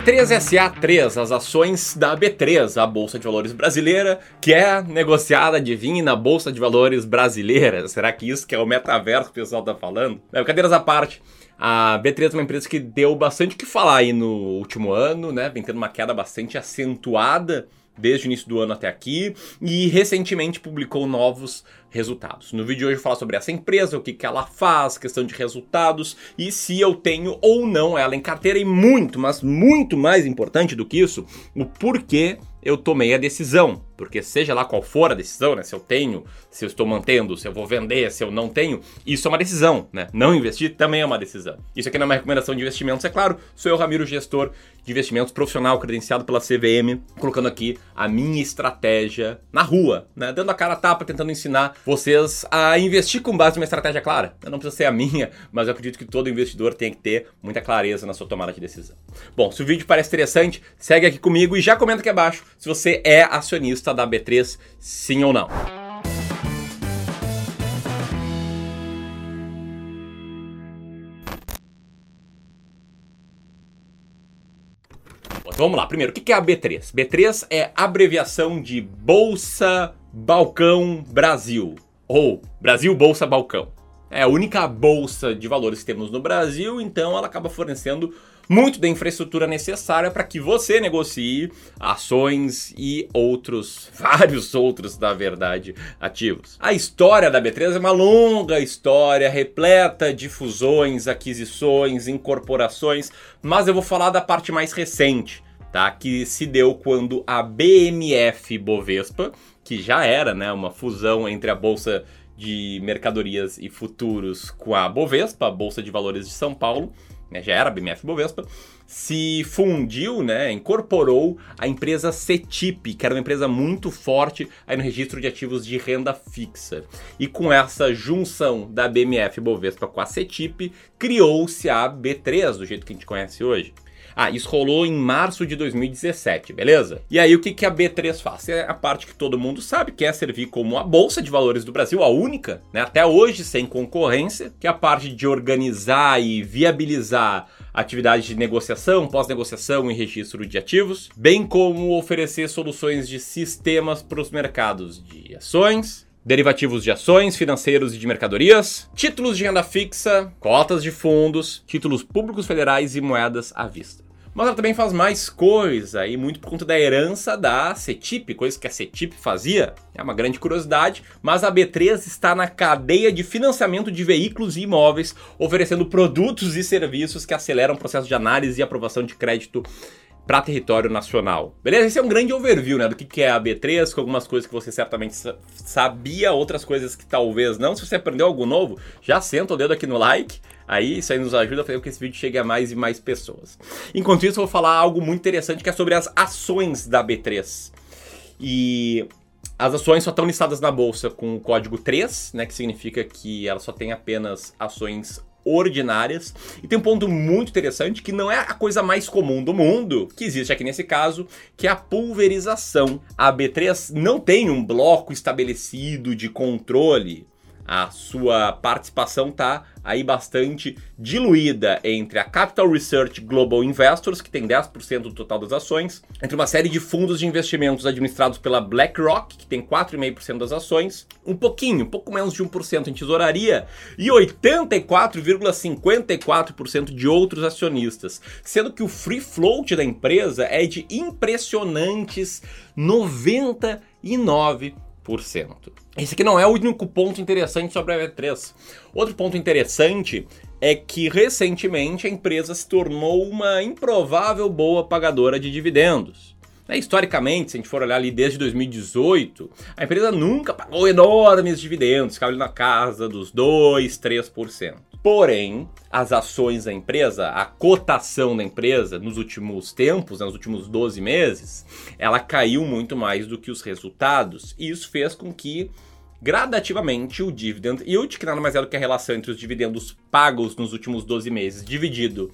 B3SA3, as ações da B3, a Bolsa de Valores brasileira, que é negociada, adivinhe, na Bolsa de Valores brasileira. Será que isso que é o metaverso que o pessoal tá falando? É, cadeiras à parte. A B3 é uma empresa que deu bastante o que falar aí no último ano, né? Vem tendo uma queda bastante acentuada desde o início do ano até aqui e recentemente publicou novos resultados. No vídeo de hoje eu falar sobre essa empresa, o que, que ela faz, questão de resultados e se eu tenho ou não ela em carteira e muito, mas muito mais importante do que isso, o porquê eu tomei a decisão. Porque seja lá qual for a decisão, né? Se eu tenho, se eu estou mantendo, se eu vou vender, se eu não tenho, isso é uma decisão, né? Não investir também é uma decisão. Isso aqui não é uma recomendação de investimentos, é claro. Sou eu, Ramiro, gestor de investimentos profissional, credenciado pela CVM, colocando aqui a minha estratégia na rua, né? Dando a cara a tapa, tentando ensinar vocês a investir com base numa estratégia clara. Não precisa ser a minha, mas eu acredito que todo investidor tem que ter muita clareza na sua tomada de decisão. Bom, se o vídeo parece interessante, segue aqui comigo e já comenta aqui abaixo se você é acionista da B3, sim ou não. Vamos lá, primeiro, o que é a B3? B3 é abreviação de Bolsa Balcão Brasil, ou Brasil Bolsa Balcão. É a única bolsa de valores que temos no Brasil, então ela acaba fornecendo muito da infraestrutura necessária para que você negocie ações e outros, vários outros, na verdade, ativos. A história da B3 é uma longa história, repleta de fusões, aquisições, incorporações, mas eu vou falar da parte mais recente. Tá, que se deu quando a BMF Bovespa, que já era né, uma fusão entre a Bolsa de Mercadorias e Futuros com a Bovespa, a Bolsa de Valores de São Paulo, né, já era BMF Bovespa, se fundiu, né, incorporou a empresa CETIP, que era uma empresa muito forte aí no registro de ativos de renda fixa. E com essa junção da BMF Bovespa com a CETIP, criou-se a B3, do jeito que a gente conhece hoje. Ah, isso rolou em março de 2017, beleza? E aí o que, que a B3 faz? É a parte que todo mundo sabe, que é servir como a Bolsa de Valores do Brasil, a única, né? Até hoje sem concorrência, que é a parte de organizar e viabilizar atividades de negociação, pós-negociação e registro de ativos, bem como oferecer soluções de sistemas para os mercados de ações, derivativos de ações, financeiros e de mercadorias, títulos de renda fixa, cotas de fundos, títulos públicos federais e moedas à vista. Mas ela também faz mais coisa, e muito por conta da herança da CETIP, coisa que a CETIP fazia. É uma grande curiosidade, mas a B3 está na cadeia de financiamento de veículos e imóveis, oferecendo produtos e serviços que aceleram o processo de análise e aprovação de crédito para território nacional. Beleza? Esse é um grande overview, né, do que, que é a B3, com algumas coisas que você certamente sabia, outras coisas que talvez não. Se você aprendeu algo novo, já senta o dedo aqui no like. Aí isso aí nos ajuda a fazer com que esse vídeo chegue a mais e mais pessoas. Enquanto isso, eu vou falar algo muito interessante que é sobre as ações da B3. E as ações só estão listadas na bolsa com o código 3, né, que significa que ela só tem apenas ações ordinárias. E tem um ponto muito interessante que não é a coisa mais comum do mundo, que existe aqui nesse caso, que é a pulverização. A B3 não tem um bloco estabelecido de controle a sua participação está aí bastante diluída entre a Capital Research Global Investors, que tem 10% do total das ações, entre uma série de fundos de investimentos administrados pela BlackRock, que tem 4,5% das ações, um pouquinho, pouco menos de 1% em tesouraria e 84,54% de outros acionistas, sendo que o free float da empresa é de impressionantes 99%. Esse aqui não é o único ponto interessante sobre a V3. Outro ponto interessante é que recentemente a empresa se tornou uma improvável boa pagadora de dividendos. É, historicamente, se a gente for olhar ali desde 2018, a empresa nunca pagou enormes dividendos, ficava ali na casa dos 2, 3%. Porém, as ações da empresa, a cotação da empresa nos últimos tempos, nos últimos 12 meses, ela caiu muito mais do que os resultados, e isso fez com que gradativamente o dividend yield, que nada mais é do que a relação entre os dividendos pagos nos últimos 12 meses dividido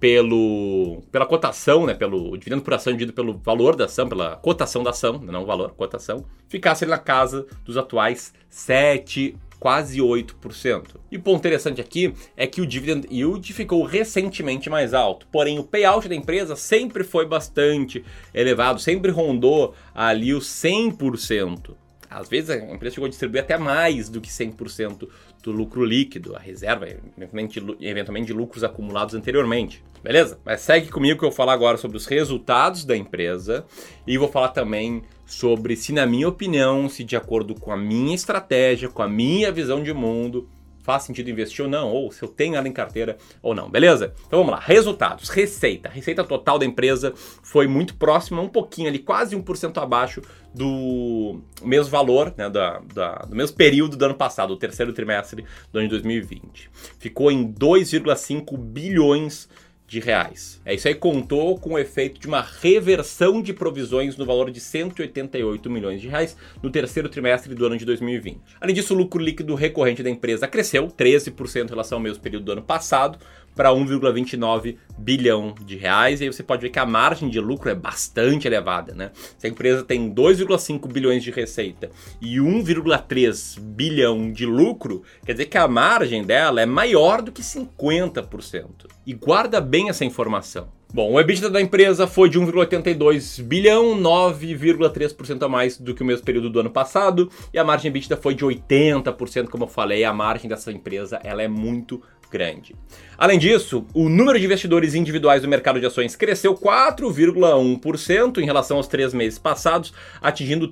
pelo, pela cotação, né, pelo dividendo por ação dividido pelo valor da ação, pela cotação da ação, não valor, cotação, ficasse na casa dos atuais 7, quase 8%. E ponto interessante aqui é que o dividend yield ficou recentemente mais alto, porém o payout da empresa sempre foi bastante elevado, sempre rondou ali os 100%. Às vezes a empresa chegou a distribuir até mais do que 100% do lucro líquido, a reserva, eventualmente, eventualmente de lucros acumulados anteriormente. Beleza? Mas segue comigo que eu vou falar agora sobre os resultados da empresa e vou falar também sobre se, na minha opinião, se de acordo com a minha estratégia, com a minha visão de mundo, faz sentido investir ou não, ou se eu tenho ela em carteira ou não, beleza? Então vamos lá, resultados, receita. A receita total da empresa foi muito próxima, um pouquinho ali, quase 1% abaixo do mesmo valor, né, da, da, do mesmo período do ano passado, o terceiro trimestre do ano de 2020. Ficou em 2,5 bilhões de reais. É isso aí contou com o efeito de uma reversão de provisões no valor de 188 milhões de reais no terceiro trimestre do ano de 2020. Além disso, o lucro líquido recorrente da empresa cresceu 13% em relação ao mesmo período do ano passado, para 1,29 bilhão de reais. E aí você pode ver que a margem de lucro é bastante elevada, né? Se a empresa tem 2,5 bilhões de receita e 1,3 bilhão de lucro, quer dizer que a margem dela é maior do que 50%. E guarda bem essa informação. Bom, o EBITDA da empresa foi de 1,82 bilhão, 9,3% a mais do que o mesmo período do ano passado, e a margem EBITDA foi de 80%, como eu falei, a margem dessa empresa ela é muito grande. Além disso, o número de investidores individuais do mercado de ações cresceu 4,1% em relação aos três meses passados, atingindo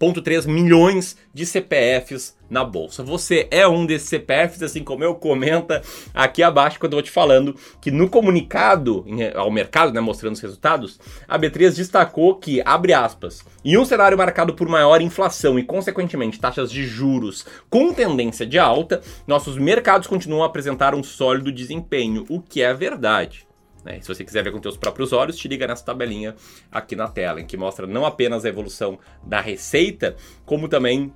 3,3 milhões de CPFs na bolsa. Você é um desses CPFs, assim como eu, comenta aqui abaixo quando eu vou te falando que no comunicado ao mercado, né, mostrando os resultados, a B3 destacou que, abre aspas, em um cenário marcado por maior inflação e, consequentemente, taxas de juros com tendência de alta, nossos mercados continuam a apresentar um sólido desempenho, o que é verdade. Né? Se você quiser ver com seus próprios olhos, te liga nessa tabelinha aqui na tela, em que mostra não apenas a evolução da receita, como também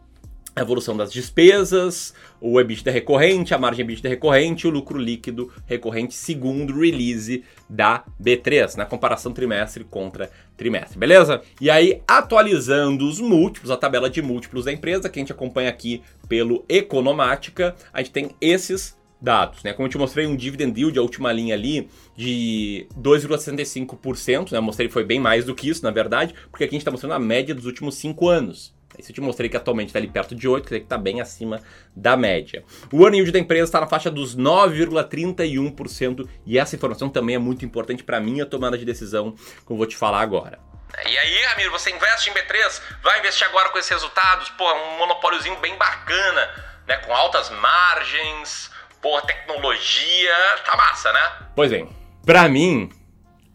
a evolução das despesas, o EBITDA recorrente, a margem EBITDA recorrente o lucro líquido recorrente segundo release da B3, na comparação trimestre contra trimestre, beleza? E aí, atualizando os múltiplos, a tabela de múltiplos da empresa, que a gente acompanha aqui pelo Economática, a gente tem esses dados, né? Como eu te mostrei um dividend yield, a última linha ali, de 2,65%, né? Eu mostrei que foi bem mais do que isso, na verdade, porque aqui a gente está mostrando a média dos últimos 5 anos. Isso eu te mostrei que atualmente está ali perto de 8, quer dizer que está bem acima da média. O earning yield da empresa está na faixa dos 9,31% e essa informação também é muito importante para a minha tomada de decisão, como eu vou te falar agora. E aí, Ramiro, você investe em B3, vai investir agora com esses resultados, pô, um monopóliozinho bem bacana, né, com altas margens, pô, tecnologia, tá massa, né? Pois bem, para mim,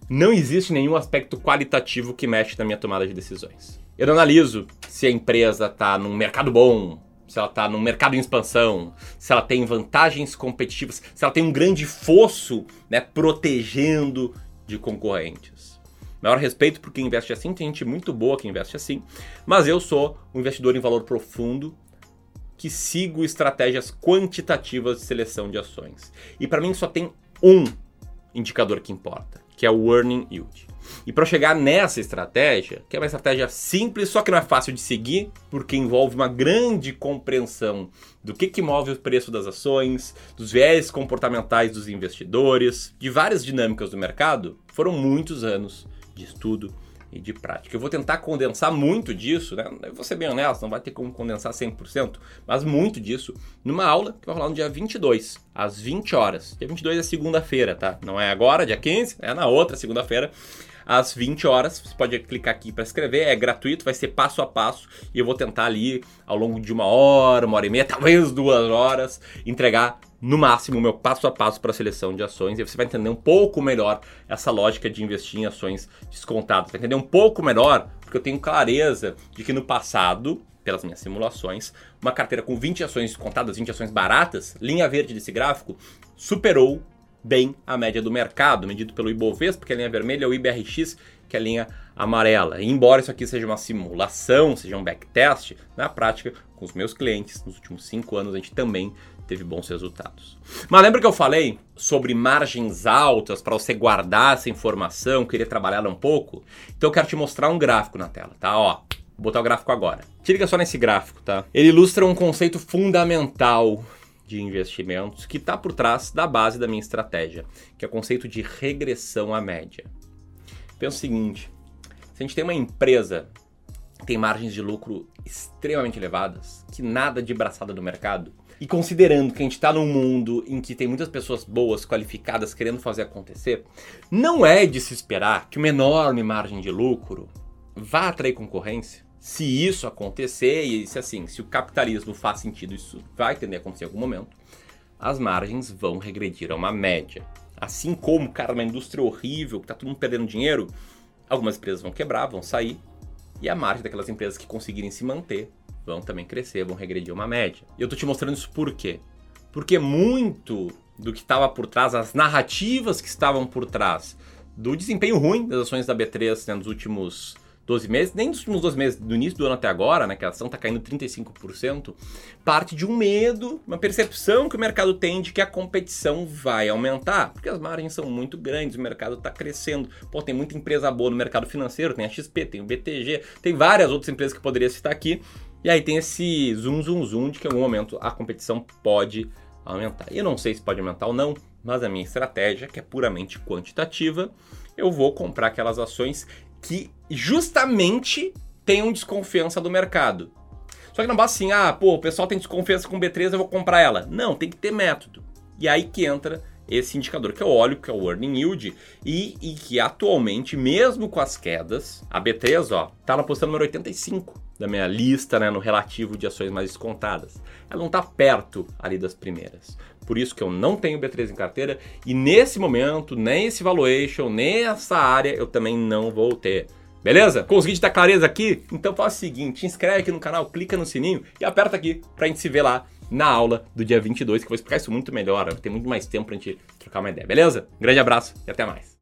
não existe nenhum aspecto qualitativo que mexe na minha tomada de decisões. Eu não analiso se a empresa está num mercado bom, se ela está num mercado em expansão, se ela tem vantagens competitivas, se ela tem um grande fosso né, protegendo de concorrentes. Maior respeito por quem investe assim, tem gente muito boa que investe assim, mas eu sou um investidor em valor profundo que sigo estratégias quantitativas de seleção de ações. E para mim só tem um indicador que importa, que é o earning yield. E para chegar nessa estratégia, que é uma estratégia simples, só que não é fácil de seguir, porque envolve uma grande compreensão do que, que move o preço das ações, dos viés comportamentais dos investidores, de várias dinâmicas do mercado, foram muitos anos de estudo e de prática. Eu vou tentar condensar muito disso, né? Eu vou ser bem honesto, não vai ter como condensar 100%, mas muito disso numa aula que vai rolar no dia 22, às 20 horas. Dia 22 é segunda-feira, tá? Não é agora, dia 15, é na outra segunda-feira às 20 horas. Você pode clicar aqui para escrever, é gratuito, vai ser passo a passo e eu vou tentar ali ao longo de uma hora, uma hora e meia, talvez duas horas, entregar no máximo o meu passo a passo para a seleção de ações e você vai entender um pouco melhor essa lógica de investir em ações descontadas. Vai entender um pouco melhor porque eu tenho clareza de que no passado pelas minhas simulações, uma carteira com 20 ações descontadas, 20 ações baratas, linha verde desse gráfico, superou bem a média do mercado, medido pelo Ibovespa, que é a linha vermelha, é o IBRX, que é a linha amarela. E embora isso aqui seja uma simulação, seja um backtest, na prática, com os meus clientes, nos últimos cinco anos, a gente também teve bons resultados. Mas lembra que eu falei sobre margens altas para você guardar essa informação, querer trabalhar ela um pouco? Então eu quero te mostrar um gráfico na tela, tá? Ó, vou botar o gráfico agora. Te liga só nesse gráfico, tá? Ele ilustra um conceito fundamental de investimentos que está por trás da base da minha estratégia, que é o conceito de regressão à média. Pensa o seguinte: se a gente tem uma empresa tem margens de lucro extremamente elevadas, que nada de braçada no mercado, e considerando que a gente está num mundo em que tem muitas pessoas boas, qualificadas, querendo fazer acontecer, não é de se esperar que uma enorme margem de lucro vá atrair concorrência. Se isso acontecer, e se assim, se o capitalismo faz sentido, isso vai tender a acontecer em algum momento, as margens vão regredir a uma média. Assim como, cara, uma indústria horrível, que tá todo mundo perdendo dinheiro, algumas empresas vão quebrar, vão sair, e a margem daquelas empresas que conseguirem se manter vão também crescer, vão regredir uma média. E eu tô te mostrando isso por quê? Porque muito do que estava por trás, as narrativas que estavam por trás do desempenho ruim das ações da B3 né, nos últimos 12 meses, nem nos últimos 12 meses, do início do ano até agora, né, que a ação está caindo 35%, parte de um medo, uma percepção que o mercado tem de que a competição vai aumentar, porque as margens são muito grandes, o mercado está crescendo. Pô, tem muita empresa boa no mercado financeiro, tem a XP, tem o BTG, tem várias outras empresas que eu poderia citar aqui, e aí tem esse zoom, zoom, zoom de que em algum momento a competição pode aumentar. E eu não sei se pode aumentar ou não, mas a minha estratégia, que é puramente quantitativa, eu vou comprar aquelas ações que justamente tenham desconfiança do mercado. Só que não basta assim, ah, pô, o pessoal tem desconfiança com B3, eu vou comprar ela. Não, tem que ter método. E aí que entra esse indicador que eu olho, que é o Earning Yield, e, e que atualmente, mesmo com as quedas, a B3, ó, tá na posição número 85 da minha lista, né, no relativo de ações mais descontadas. Ela não tá perto ali das primeiras. Por isso que eu não tenho B3 em carteira e nesse momento, nem esse valuation, nem essa área eu também não vou ter. Beleza? Consegui te dar clareza aqui? Então faz o seguinte, inscreve aqui no canal, clica no sininho e aperta aqui pra gente se ver lá na aula do dia 22, que eu vou explicar isso muito melhor, tem muito mais tempo pra gente trocar uma ideia, beleza? Grande abraço e até mais.